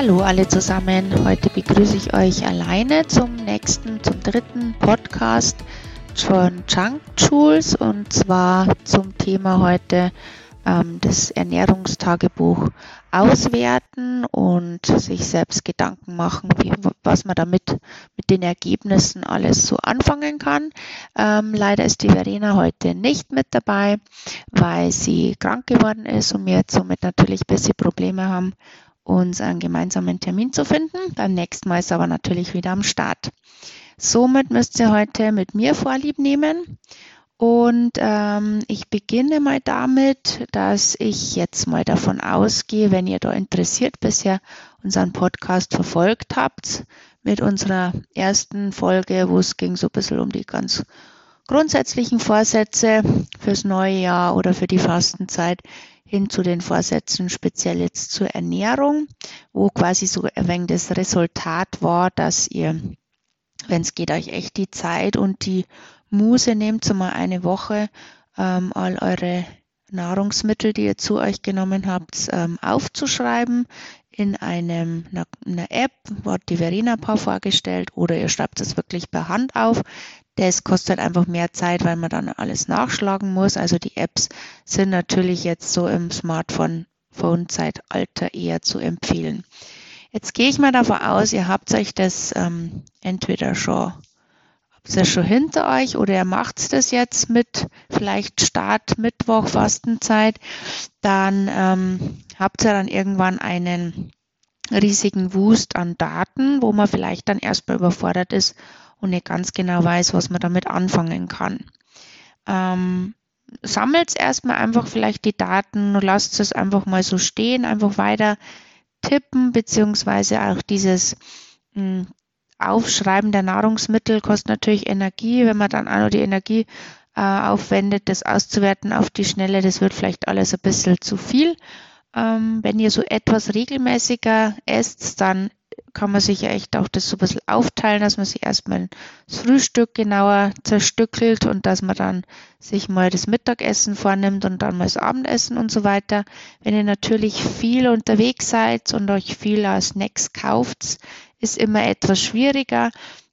Hallo alle zusammen. Heute begrüße ich euch alleine zum nächsten, zum dritten Podcast von Junk Jules und zwar zum Thema heute ähm, das Ernährungstagebuch auswerten und sich selbst Gedanken machen, wie, was man damit mit den Ergebnissen alles so anfangen kann. Ähm, leider ist die Verena heute nicht mit dabei, weil sie krank geworden ist und wir jetzt somit natürlich ein bisschen Probleme haben, uns einen gemeinsamen Termin zu finden. Beim nächsten Mal ist aber natürlich wieder am Start. Somit müsst ihr heute mit mir Vorlieb nehmen. Und ähm, ich beginne mal damit, dass ich jetzt mal davon ausgehe, wenn ihr da interessiert bisher unseren Podcast verfolgt habt, mit unserer ersten Folge, wo es ging so ein bisschen um die ganz grundsätzlichen Vorsätze fürs neue Jahr oder für die Fastenzeit, hin zu den Vorsätzen, speziell jetzt zur Ernährung, wo quasi so ein wenig das Resultat war, dass ihr, wenn es geht, euch echt die Zeit und die Muse nehmt, so mal eine Woche ähm, all eure Nahrungsmittel, die ihr zu euch genommen habt, ähm, aufzuschreiben in einem, einer, einer App, wird die Verena ein paar vorgestellt, oder ihr schreibt es wirklich per Hand auf. Das kostet einfach mehr Zeit, weil man dann alles nachschlagen muss. Also die Apps sind natürlich jetzt so im Smartphone-Zeitalter eher zu empfehlen. Jetzt gehe ich mal davon aus, ihr habt euch das ähm, entweder schon, habt ihr schon hinter euch oder ihr macht das jetzt mit vielleicht Start Mittwoch Fastenzeit, dann ähm, habt ihr dann irgendwann einen riesigen Wust an Daten, wo man vielleicht dann erstmal überfordert ist und nicht ganz genau weiß, was man damit anfangen kann. Ähm, sammelt erstmal einfach vielleicht die Daten, lasst es einfach mal so stehen, einfach weiter tippen, beziehungsweise auch dieses mh, hm, Aufschreiben der Nahrungsmittel kostet natürlich Energie. Wenn man dann auch noch die Energie äh, aufwendet, das auszuwerten auf die Schnelle, das wird vielleicht alles ein bisschen zu viel. Ähm, wenn ihr so etwas regelmäßiger esst, dann kann man sich ja echt auch das so ein bisschen aufteilen, dass man sich erstmal das Frühstück genauer zerstückelt und dass man dann sich mal das Mittagessen vornimmt und dann mal das Abendessen und so weiter. Wenn ihr natürlich viel unterwegs seid und euch viel als Snacks kauft, ist immer etwas schwieriger.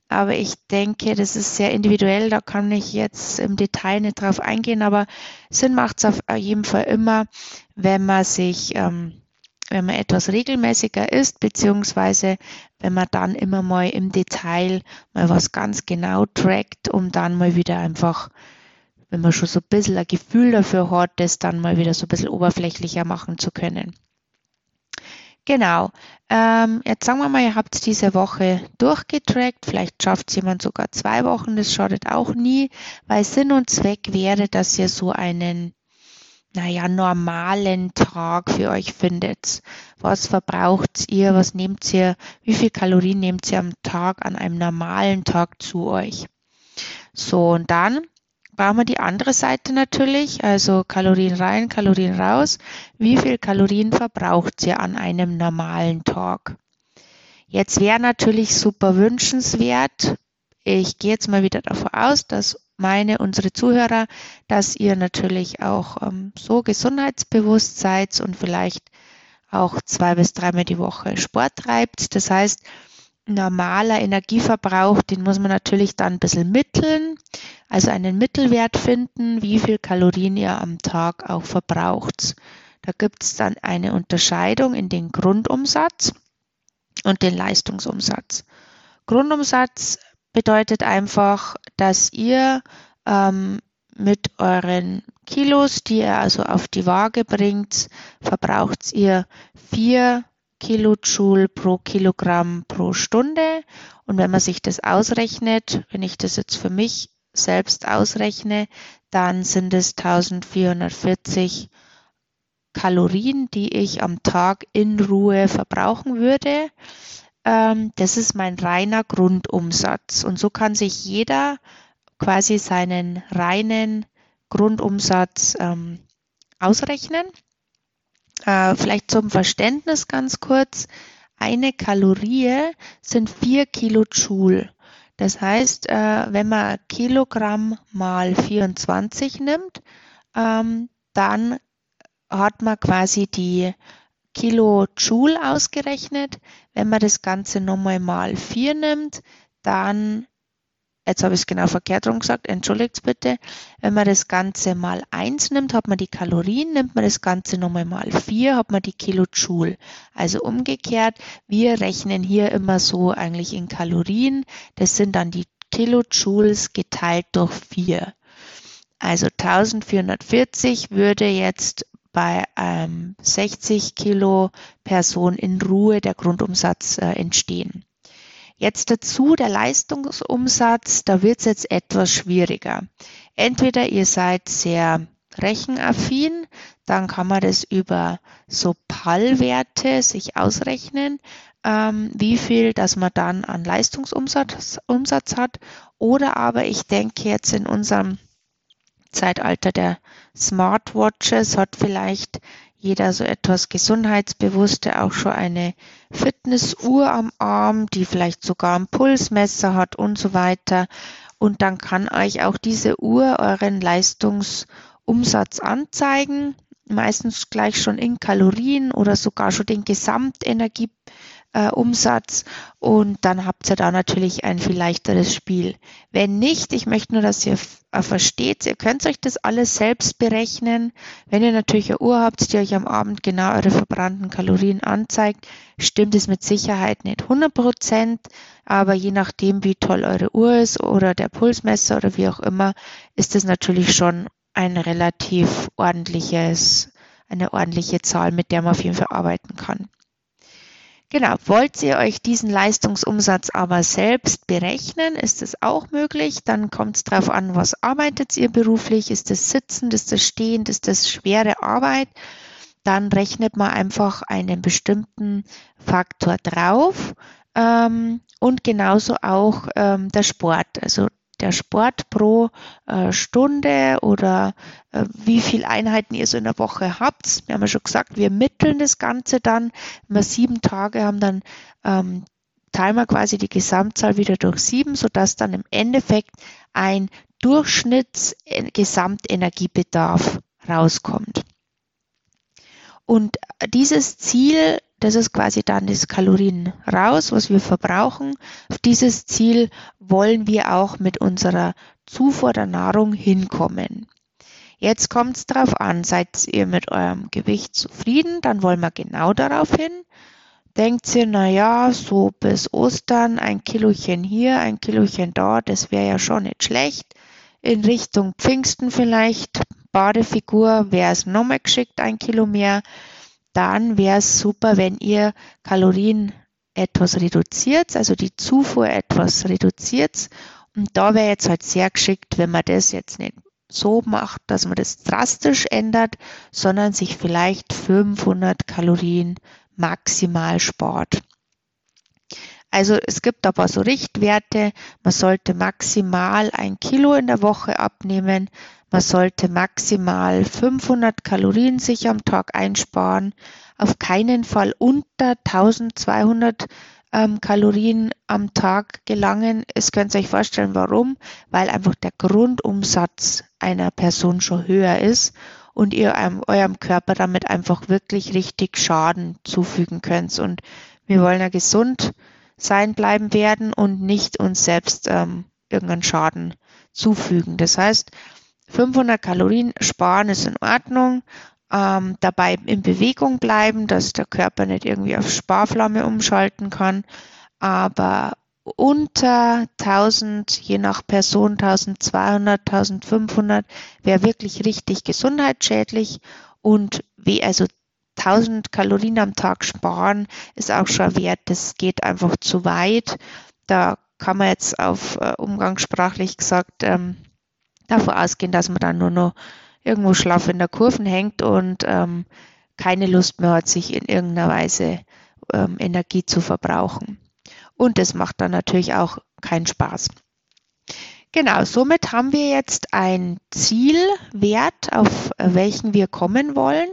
Aber ich denke, das ist sehr individuell, da kann ich jetzt im Detail nicht drauf eingehen, aber Sinn macht es auf jeden Fall immer, wenn man sich ähm, wenn man etwas regelmäßiger isst, beziehungsweise wenn man dann immer mal im Detail mal was ganz genau trackt, um dann mal wieder einfach, wenn man schon so ein bisschen ein Gefühl dafür hat, das dann mal wieder so ein bisschen oberflächlicher machen zu können. Genau. Ähm, jetzt sagen wir mal, ihr habt diese Woche durchgetrackt. Vielleicht schafft es jemand sogar zwei Wochen. Das schadet auch nie, weil Sinn und Zweck wäre, dass ihr so einen naja, normalen Tag für euch findet. Was verbraucht ihr? Was nehmt ihr? Wie viel Kalorien nehmt ihr am Tag an einem normalen Tag zu euch? So, und dann brauchen wir die andere Seite natürlich, also Kalorien rein, Kalorien raus. Wie viel Kalorien verbraucht ihr an einem normalen Tag? Jetzt wäre natürlich super wünschenswert, ich gehe jetzt mal wieder davon aus, dass meine, unsere Zuhörer, dass ihr natürlich auch ähm, so gesundheitsbewusst seid und vielleicht auch zwei bis dreimal die Woche Sport treibt. Das heißt, normaler Energieverbrauch, den muss man natürlich dann ein bisschen mitteln, also einen Mittelwert finden, wie viel Kalorien ihr am Tag auch verbraucht. Da gibt es dann eine Unterscheidung in den Grundumsatz und den Leistungsumsatz. Grundumsatz bedeutet einfach, dass ihr ähm, mit euren Kilos, die ihr also auf die Waage bringt, verbraucht ihr 4 Kilojoule pro Kilogramm pro Stunde. Und wenn man sich das ausrechnet, wenn ich das jetzt für mich selbst ausrechne, dann sind es 1440 Kalorien, die ich am Tag in Ruhe verbrauchen würde das ist mein reiner Grundumsatz. Und so kann sich jeder quasi seinen reinen Grundumsatz ähm, ausrechnen. Äh, vielleicht zum Verständnis ganz kurz. Eine Kalorie sind vier Kilojoule. Das heißt, äh, wenn man Kilogramm mal 24 nimmt, ähm, dann hat man quasi die Kilojoule ausgerechnet. Wenn man das Ganze nochmal mal 4 nimmt, dann, jetzt habe ich es genau verkehrt rum gesagt, entschuldigt bitte, wenn man das Ganze mal 1 nimmt, hat man die Kalorien, nimmt man das Ganze nochmal mal 4, hat man die Kilojoule. Also umgekehrt, wir rechnen hier immer so eigentlich in Kalorien, das sind dann die Kilojoules geteilt durch 4. Also 1440 würde jetzt bei ähm, 60 Kilo Person in Ruhe der Grundumsatz äh, entstehen. Jetzt dazu der Leistungsumsatz, da wird es jetzt etwas schwieriger. Entweder ihr seid sehr rechenaffin, dann kann man das über so PAL-Werte sich ausrechnen, ähm, wie viel, dass man dann an Leistungsumsatz Umsatz hat. Oder aber ich denke jetzt in unserem Zeitalter der Smartwatches hat vielleicht jeder so etwas Gesundheitsbewusste auch schon eine Fitnessuhr am Arm, die vielleicht sogar ein Pulsmesser hat und so weiter. Und dann kann euch auch diese Uhr euren Leistungsumsatz anzeigen, meistens gleich schon in Kalorien oder sogar schon den Gesamtenergie äh, Umsatz und dann habt ihr da natürlich ein viel leichteres Spiel. Wenn nicht, ich möchte nur, dass ihr äh, versteht, ihr könnt euch das alles selbst berechnen. Wenn ihr natürlich eine Uhr habt, die euch am Abend genau eure verbrannten Kalorien anzeigt, stimmt es mit Sicherheit nicht 100 Prozent, aber je nachdem, wie toll eure Uhr ist oder der Pulsmesser oder wie auch immer, ist es natürlich schon ein relativ ordentliches, eine ordentliche Zahl, mit der man auf jeden Fall arbeiten kann. Genau, wollt ihr euch diesen Leistungsumsatz aber selbst berechnen, ist es auch möglich. Dann kommt es darauf an, was arbeitet ihr beruflich? Ist das Sitzen, ist das Stehen, ist das schwere Arbeit? Dann rechnet man einfach einen bestimmten Faktor drauf ähm, und genauso auch ähm, der Sport. Also der Sport pro äh, Stunde oder äh, wie viele Einheiten ihr so in der Woche habt. Wir haben ja schon gesagt, wir mitteln das Ganze dann. Wenn wir sieben Tage haben, dann ähm, teilen wir quasi die Gesamtzahl wieder durch sieben, sodass dann im Endeffekt ein Durchschnittsgesamtenergiebedarf rauskommt. Und dieses Ziel das ist quasi dann das Kalorien raus, was wir verbrauchen. Auf dieses Ziel wollen wir auch mit unserer Zufuhr der Nahrung hinkommen. Jetzt kommt es darauf an, seid ihr mit eurem Gewicht zufrieden, dann wollen wir genau darauf hin. Denkt ihr, na ja, so bis Ostern ein Kilochen hier, ein Kilochen da, das wäre ja schon nicht schlecht. In Richtung Pfingsten vielleicht, Badefigur wäre es nochmal geschickt, ein Kilo mehr dann wäre es super, wenn ihr Kalorien etwas reduziert, also die Zufuhr etwas reduziert. Und da wäre jetzt halt sehr geschickt, wenn man das jetzt nicht so macht, dass man das drastisch ändert, sondern sich vielleicht 500 Kalorien maximal spart. Also es gibt aber so Richtwerte. Man sollte maximal ein Kilo in der Woche abnehmen. Man sollte maximal 500 Kalorien sich am Tag einsparen. Auf keinen Fall unter 1200 ähm, Kalorien am Tag gelangen. Es könnt ihr euch vorstellen, warum? Weil einfach der Grundumsatz einer Person schon höher ist und ihr einem, eurem Körper damit einfach wirklich richtig Schaden zufügen könnt. Und wir wollen ja gesund sein bleiben werden und nicht uns selbst ähm, irgendeinen Schaden zufügen. Das heißt, 500 Kalorien sparen ist in Ordnung. Ähm, dabei in Bewegung bleiben, dass der Körper nicht irgendwie auf Sparflamme umschalten kann. Aber unter 1000, je nach Person 1200, 1500 wäre wirklich richtig gesundheitsschädlich und wie also 1000 Kalorien am Tag sparen ist auch schon wert. Das geht einfach zu weit. Da kann man jetzt auf äh, umgangssprachlich gesagt ähm, davon ausgehen, dass man dann nur noch irgendwo schlaff in der Kurven hängt und ähm, keine Lust mehr hat, sich in irgendeiner Weise ähm, Energie zu verbrauchen. Und das macht dann natürlich auch keinen Spaß. Genau, somit haben wir jetzt ein Zielwert, auf welchen wir kommen wollen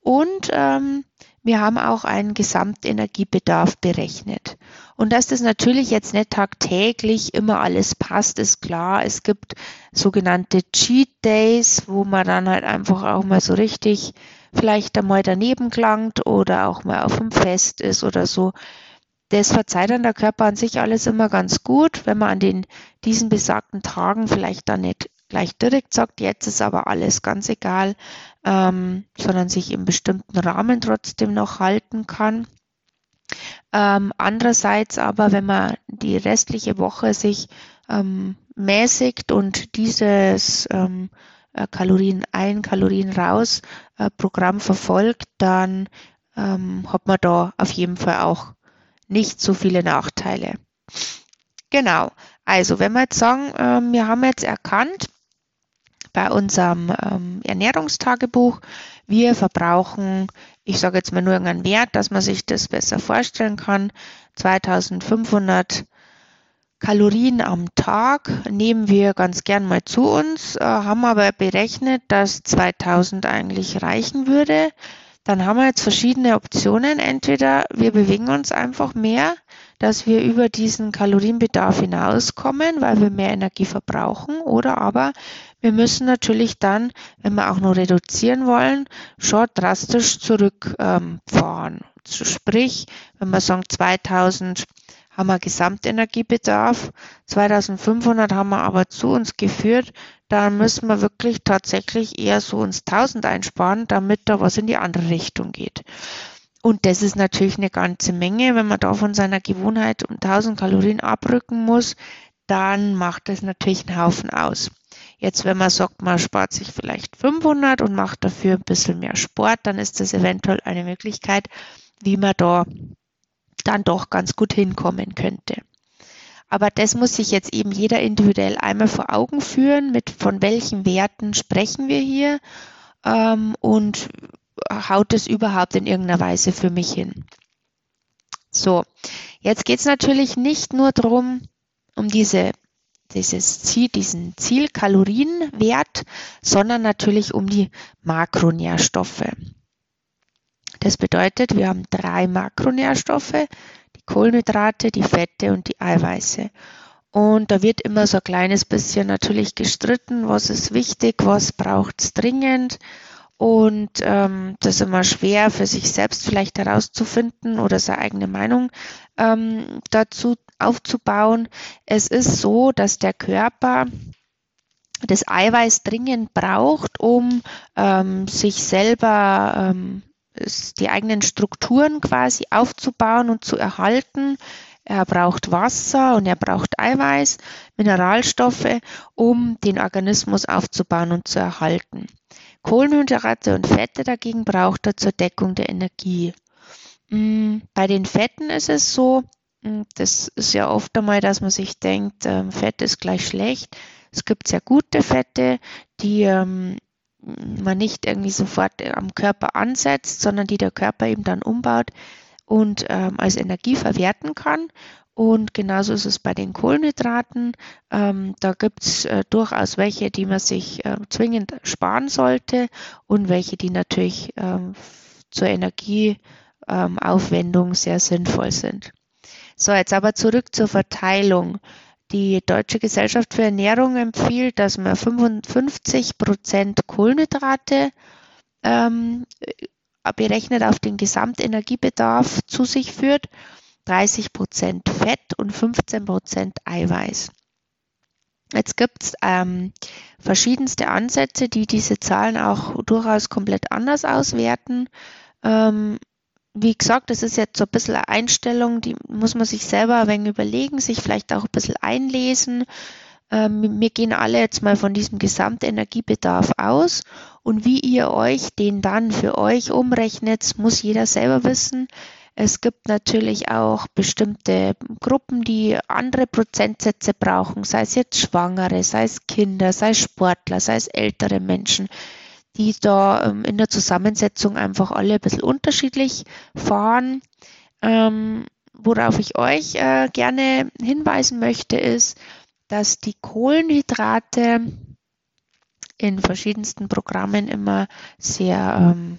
und ähm, wir haben auch einen Gesamtenergiebedarf berechnet. Und dass das natürlich jetzt nicht tagtäglich immer alles passt, ist klar. Es gibt sogenannte Cheat Days, wo man dann halt einfach auch mal so richtig vielleicht einmal daneben klangt oder auch mal auf dem Fest ist oder so. Das verzeiht dann der Körper an sich alles immer ganz gut, wenn man an den, diesen besagten Tagen vielleicht dann nicht gleich direkt sagt, jetzt ist aber alles ganz egal, ähm, sondern sich im bestimmten Rahmen trotzdem noch halten kann. Ähm, andererseits aber, wenn man die restliche Woche sich ähm, mäßigt und dieses ähm, äh, Kalorien ein, Kalorien raus äh, Programm verfolgt, dann ähm, hat man da auf jeden Fall auch nicht so viele Nachteile. Genau. Also, wenn wir jetzt sagen, ähm, wir haben jetzt erkannt bei unserem ähm, Ernährungstagebuch, wir verbrauchen, ich sage jetzt mal nur einen Wert, dass man sich das besser vorstellen kann, 2500 Kalorien am Tag nehmen wir ganz gern mal zu uns, äh, haben aber berechnet, dass 2000 eigentlich reichen würde. Dann haben wir jetzt verschiedene Optionen. Entweder wir bewegen uns einfach mehr, dass wir über diesen Kalorienbedarf hinauskommen, weil wir mehr Energie verbrauchen, oder aber wir müssen natürlich dann, wenn wir auch noch reduzieren wollen, schon drastisch zurückfahren. Ähm, Sprich, wenn wir sagen 2000 haben wir Gesamtenergiebedarf, 2500 haben wir aber zu uns geführt, dann müssen wir wirklich tatsächlich eher so uns 1000 einsparen, damit da was in die andere Richtung geht. Und das ist natürlich eine ganze Menge. Wenn man da von seiner Gewohnheit um 1000 Kalorien abrücken muss, dann macht das natürlich einen Haufen aus. Jetzt, wenn man sagt, man spart sich vielleicht 500 und macht dafür ein bisschen mehr Sport, dann ist das eventuell eine Möglichkeit, wie man da dann doch ganz gut hinkommen könnte. Aber das muss sich jetzt eben jeder individuell einmal vor Augen führen, mit von welchen Werten sprechen wir hier ähm, und haut es überhaupt in irgendeiner Weise für mich hin. So, jetzt geht es natürlich nicht nur darum, um diese, dieses Ziel, diesen Zielkalorienwert, sondern natürlich um die Makronährstoffe. Das bedeutet, wir haben drei Makronährstoffe, die Kohlenhydrate, die Fette und die Eiweiße. Und da wird immer so ein kleines bisschen natürlich gestritten, was ist wichtig, was braucht es dringend. Und ähm, das ist immer schwer für sich selbst vielleicht herauszufinden oder seine eigene Meinung ähm, dazu aufzubauen. Es ist so, dass der Körper das Eiweiß dringend braucht, um ähm, sich selber ähm, die eigenen Strukturen quasi aufzubauen und zu erhalten. Er braucht Wasser und er braucht Eiweiß, Mineralstoffe, um den Organismus aufzubauen und zu erhalten. Kohlenhydrate und Fette dagegen braucht er zur Deckung der Energie. Mm, bei den Fetten ist es so, das ist ja oft einmal, dass man sich denkt, ähm, Fett ist gleich schlecht. Es gibt sehr gute Fette, die ähm, man nicht irgendwie sofort am Körper ansetzt, sondern die der Körper eben dann umbaut und ähm, als Energie verwerten kann. Und genauso ist es bei den Kohlenhydraten. Ähm, da gibt es äh, durchaus welche, die man sich äh, zwingend sparen sollte und welche, die natürlich ähm, zur Energieaufwendung ähm, sehr sinnvoll sind. So, jetzt aber zurück zur Verteilung. Die Deutsche Gesellschaft für Ernährung empfiehlt, dass man 55 Prozent Kohlenhydrate ähm, berechnet auf den Gesamtenergiebedarf zu sich führt, 30 Prozent Fett und 15 Prozent Eiweiß. Jetzt gibt es ähm, verschiedenste Ansätze, die diese Zahlen auch durchaus komplett anders auswerten. Ähm, wie gesagt, das ist jetzt so ein bisschen eine Einstellung, die muss man sich selber ein wenig überlegen, sich vielleicht auch ein bisschen einlesen. Ähm, wir gehen alle jetzt mal von diesem Gesamtenergiebedarf aus und wie ihr euch den dann für euch umrechnet, muss jeder selber wissen. Es gibt natürlich auch bestimmte Gruppen, die andere Prozentsätze brauchen, sei es jetzt Schwangere, sei es Kinder, sei es Sportler, sei es ältere Menschen die da ähm, in der Zusammensetzung einfach alle ein bisschen unterschiedlich fahren. Ähm, worauf ich euch äh, gerne hinweisen möchte, ist, dass die Kohlenhydrate in verschiedensten Programmen immer sehr ähm,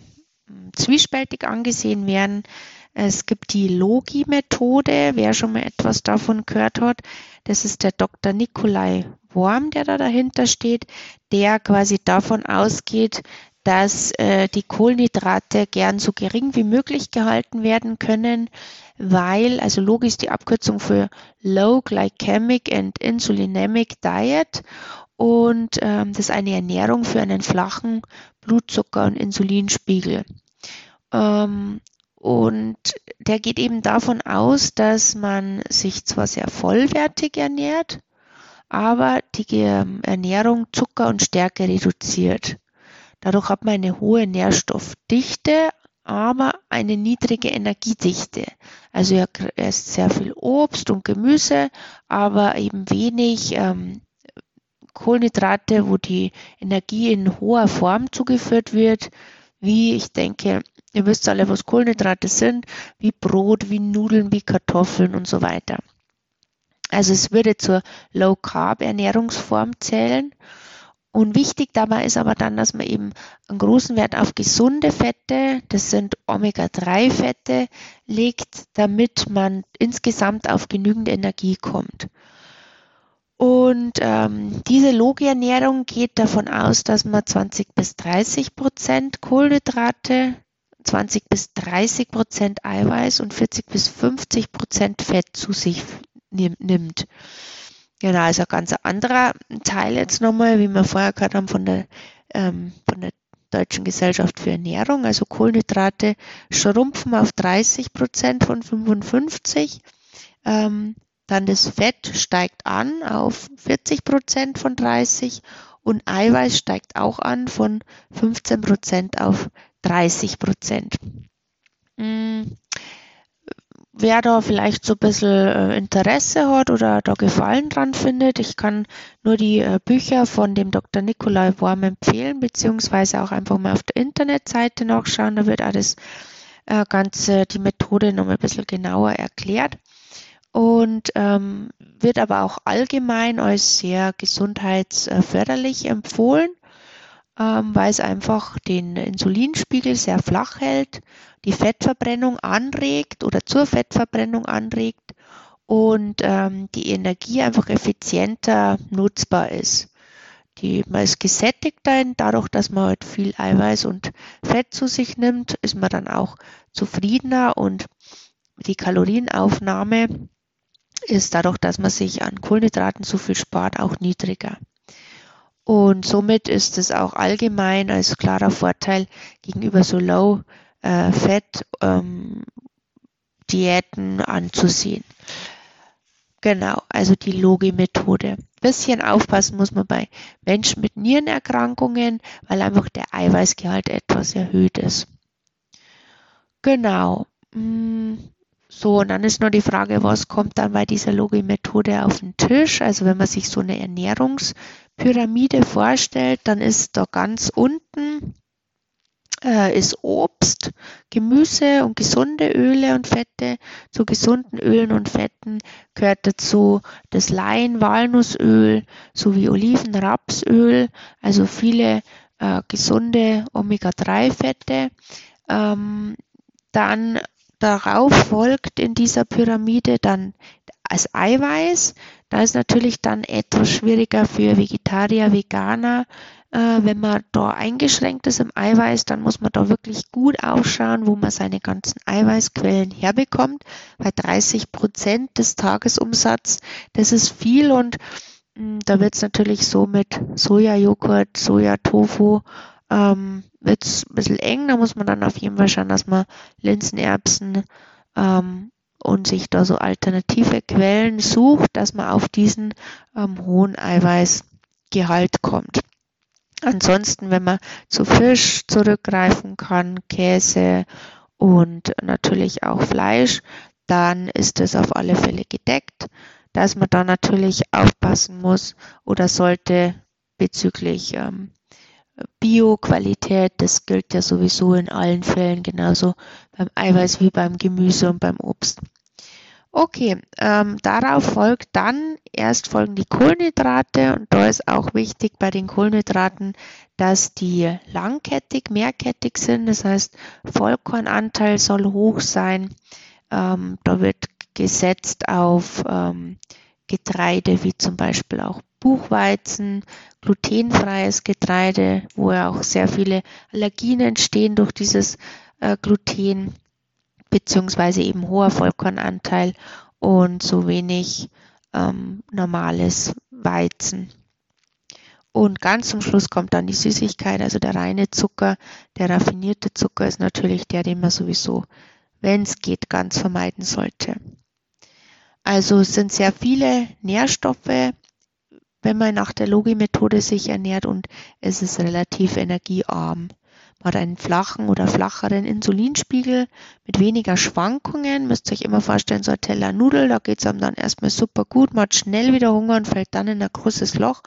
zwiespältig angesehen werden. Es gibt die Logi-Methode, wer schon mal etwas davon gehört hat. Das ist der Dr. Nikolai Worm, der da dahinter steht, der quasi davon ausgeht, dass äh, die Kohlenhydrate gern so gering wie möglich gehalten werden können, weil, also logisch die Abkürzung für Low Glycemic and Insulinemic Diet und ähm, das ist eine Ernährung für einen flachen Blutzucker- und Insulinspiegel. Ähm, und der geht eben davon aus, dass man sich zwar sehr vollwertig ernährt, aber die ähm, Ernährung Zucker und Stärke reduziert. Dadurch hat man eine hohe Nährstoffdichte, aber eine niedrige Energiedichte. Also er isst sehr viel Obst und Gemüse, aber eben wenig ähm, Kohlenhydrate, wo die Energie in hoher Form zugeführt wird, wie ich denke, ihr wisst alle, was Kohlenhydrate sind, wie Brot, wie Nudeln, wie Kartoffeln und so weiter. Also es würde zur Low Carb Ernährungsform zählen. Und wichtig dabei ist aber dann, dass man eben einen großen Wert auf gesunde Fette, das sind Omega-3-Fette, legt, damit man insgesamt auf genügend Energie kommt. Und ähm, diese Logi-Ernährung geht davon aus, dass man 20 bis 30 Prozent Kohlenhydrate, 20 bis 30 Prozent Eiweiß und 40 bis 50 Prozent Fett zu sich nimmt. Genau, also ein ganz anderer Teil jetzt nochmal, wie wir vorher gehört haben von der, ähm, von der Deutschen Gesellschaft für Ernährung. Also Kohlenhydrate schrumpfen auf 30 Prozent von 55. Ähm, dann das Fett steigt an auf 40 Prozent von 30 und Eiweiß steigt auch an von 15 Prozent auf 30 Prozent. Hm, wer da vielleicht so ein bisschen äh, Interesse hat oder da Gefallen dran findet, ich kann nur die äh, Bücher von dem Dr. Nikolai Worm empfehlen, beziehungsweise auch einfach mal auf der Internetseite nachschauen. Da wird alles äh, Ganze, die Methode noch ein bisschen genauer erklärt und ähm, wird aber auch allgemein als sehr gesundheitsförderlich empfohlen, ähm, weil es einfach den Insulinspiegel sehr flach hält, die Fettverbrennung anregt oder zur Fettverbrennung anregt und ähm, die Energie einfach effizienter nutzbar ist. Die, man ist gesättigter dadurch, dass man halt viel Eiweiß und Fett zu sich nimmt, ist man dann auch zufriedener und die Kalorienaufnahme ist dadurch, dass man sich an Kohlenhydraten so viel spart, auch niedriger. Und somit ist es auch allgemein als klarer Vorteil gegenüber so Low-Fat-Diäten ähm, anzusehen. Genau, also die Logi-Methode. Bisschen aufpassen muss man bei Menschen mit Nierenerkrankungen, weil einfach der Eiweißgehalt etwas erhöht ist. Genau. Hm, so, und dann ist nur die Frage, was kommt dann bei dieser Logi-Methode auf den Tisch? Also wenn man sich so eine Ernährungspyramide vorstellt, dann ist da ganz unten äh, ist Obst, Gemüse und gesunde Öle und Fette. Zu gesunden Ölen und Fetten gehört dazu das Lein-Walnussöl sowie Oliven-Rapsöl, also viele äh, gesunde Omega-3-Fette. Ähm, dann Darauf folgt in dieser Pyramide dann als Eiweiß. Da ist natürlich dann etwas schwieriger für Vegetarier, Veganer. Äh, wenn man da eingeschränkt ist im Eiweiß, dann muss man da wirklich gut aufschauen, wo man seine ganzen Eiweißquellen herbekommt. Bei 30 Prozent des Tagesumsatzes, das ist viel und mh, hm, da wird es natürlich so mit Sojajoghurt, Sojatofu ähm, wird es ein bisschen eng. Da muss man dann auf jeden Fall schauen, dass man Linsenerbsen ähm, und sich da so alternative Quellen sucht, dass man auf diesen ähm, hohen Eiweißgehalt kommt. Ansonsten, wenn man zu Fisch zurückgreifen kann, Käse und natürlich auch Fleisch, dann ist es auf alle Fälle gedeckt. Dass man da natürlich aufpassen muss oder sollte bezüglich ähm, Bio-Qualität, das gilt ja sowieso in allen Fällen genauso beim Eiweiß wie beim Gemüse und beim Obst. Okay, ähm, darauf folgt dann erst folgen die Kohlenhydrate und da ist auch wichtig bei den Kohlenhydraten, dass die langkettig, mehrkettig sind. Das heißt, Vollkornanteil soll hoch sein. Ähm, da wird gesetzt auf ähm, Getreide wie zum Beispiel auch Buchweizen, glutenfreies Getreide, wo ja auch sehr viele Allergien entstehen durch dieses äh, Gluten beziehungsweise eben hoher Vollkornanteil und so wenig ähm, normales Weizen. Und ganz zum Schluss kommt dann die Süßigkeit, also der reine Zucker. Der raffinierte Zucker ist natürlich der, den man sowieso, wenn es geht, ganz vermeiden sollte. Also es sind sehr viele Nährstoffe, wenn man nach der Logi-Methode sich ernährt und es ist relativ energiearm. Man hat einen flachen oder flacheren Insulinspiegel mit weniger Schwankungen. Müsst ihr euch immer vorstellen, so ein Teller Nudel, da geht es einem dann erstmal super gut. Man hat schnell wieder Hunger und fällt dann in ein großes Loch.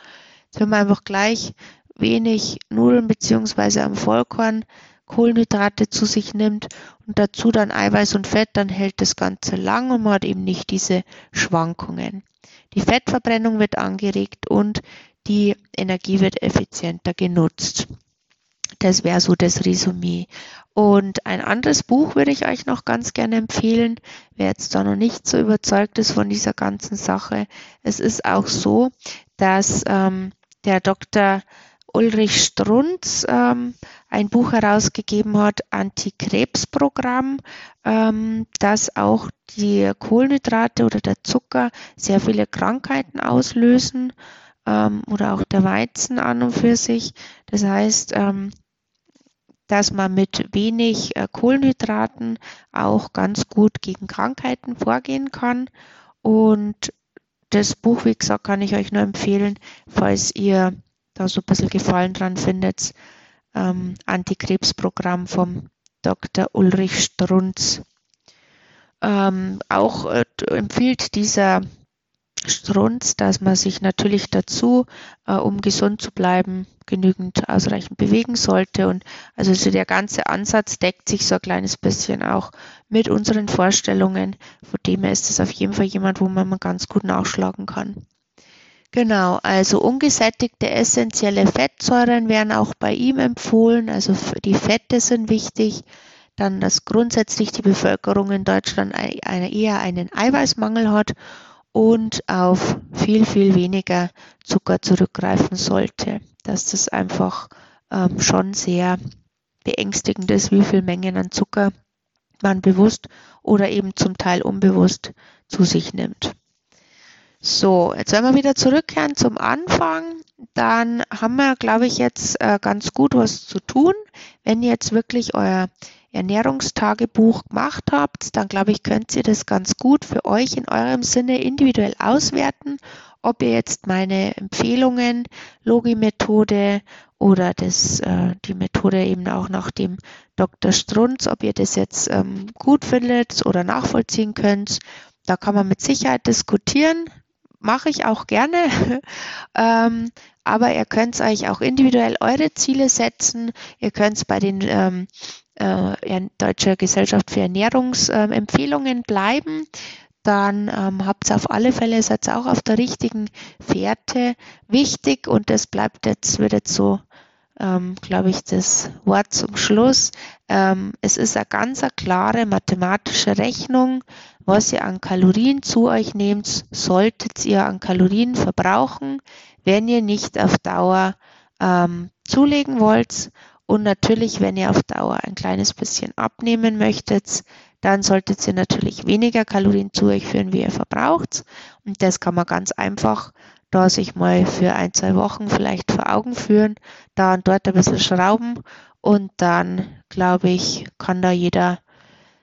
wenn man einfach gleich wenig Nudeln beziehungsweise am Vollkorn Kohlenhydrate zu sich nimmt und dazu dann Eiweiß und Fett, dann hält das Ganze lang und man hat eben nicht diese Schwankungen. Die Fettverbrennung wird angeregt und die Energie wird effizienter genutzt. Das wäre so das Resümee. Und ein anderes Buch würde ich euch noch ganz gerne empfehlen, wer jetzt da noch nicht so überzeugt ist von dieser ganzen Sache. Es ist auch so, dass ähm, der Dr. Ulrich Strunz ähm, ein Buch herausgegeben hat, Antikrebsprogramm, ähm, dass auch die Kohlenhydrate oder der Zucker sehr viele Krankheiten auslösen ähm, oder auch der Weizen an und für sich. Das heißt, ähm, dass man mit wenig äh, Kohlenhydraten auch ganz gut gegen Krankheiten vorgehen kann. Und das Buch, wie gesagt, kann ich euch nur empfehlen, falls ihr da so ein bisschen Gefallen dran findet. Ähm, Antikrebsprogramm vom Dr. Ulrich Strunz. Ähm, auch äh, empfiehlt dieser Strunz, dass man sich natürlich dazu, äh, um gesund zu bleiben, genügend ausreichend bewegen sollte. Und also so der ganze Ansatz deckt sich so ein kleines bisschen auch mit unseren Vorstellungen. Von dem her ist es auf jeden Fall jemand, wo man ganz gut nachschlagen kann. Genau, also ungesättigte essentielle Fettsäuren werden auch bei ihm empfohlen. Also die Fette sind wichtig. Dann, dass grundsätzlich die Bevölkerung in Deutschland eher einen Eiweißmangel hat und auf viel, viel weniger Zucker zurückgreifen sollte. Dass das einfach ähm, schon sehr beängstigend ist, wie viel Mengen an Zucker man bewusst oder eben zum Teil unbewusst zu sich nimmt. So, jetzt wenn wir wieder zurückkehren zum Anfang, dann haben wir, glaube ich, jetzt äh, ganz gut was zu tun. Wenn ihr jetzt wirklich euer Ernährungstagebuch gemacht habt, dann glaube ich, könnt ihr das ganz gut für euch in eurem Sinne individuell auswerten, ob ihr jetzt meine Empfehlungen, Logi-Methode oder das, äh, die Methode eben auch nach dem Dr. Strunz, ob ihr das jetzt ähm, gut findet oder nachvollziehen könnt. Da kann man mit Sicherheit diskutieren mache ich auch gerne. ähm, aber ihr könnt euch auch individuell eure Ziele setzen. Ihr könnt bei den ähm, äh, Deutscher Gesellschaft für Ernährungsempfehlungen bleiben. Dann ähm, habt ihr auf alle Fälle, seid auch auf der richtigen Fährte. Wichtig, und das bleibt jetzt, wird jetzt so ähm, glaube ich, das Wort zum Schluss. Ähm, es ist eine ganz eine klare mathematische Rechnung. Was ihr an Kalorien zu euch nehmt, solltet ihr an Kalorien verbrauchen, wenn ihr nicht auf Dauer ähm, zulegen wollt. Und natürlich, wenn ihr auf Dauer ein kleines bisschen abnehmen möchtet, dann solltet ihr natürlich weniger Kalorien zu euch führen, wie ihr verbraucht. Und das kann man ganz einfach da sich mal für ein, zwei Wochen vielleicht vor Augen führen, da und dort ein bisschen schrauben und dann, glaube ich, kann da jeder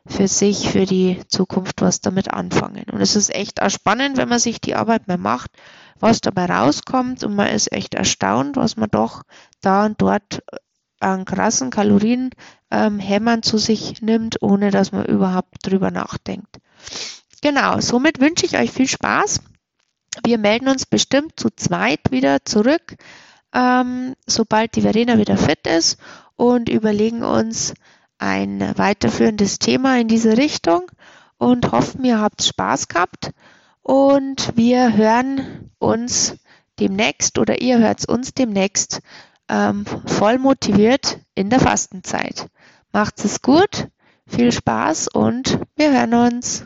für sich, für die Zukunft was damit anfangen. Und es ist echt auch spannend, wenn man sich die Arbeit mal macht, was dabei rauskommt und man ist echt erstaunt, was man doch da und dort an krassen Kalorien ähm, zu sich nimmt, ohne dass man überhaupt drüber nachdenkt. Genau, somit wünsche ich euch viel Spaß wir melden uns bestimmt zu zweit wieder zurück, ähm, sobald die Verena wieder fit ist und überlegen uns ein weiterführendes Thema in diese Richtung. und hoffen, ihr habt Spaß gehabt und wir hören uns demnächst oder ihr hört uns demnächst ähm, voll motiviert in der Fastenzeit. Macht's es gut, viel Spaß und wir hören uns.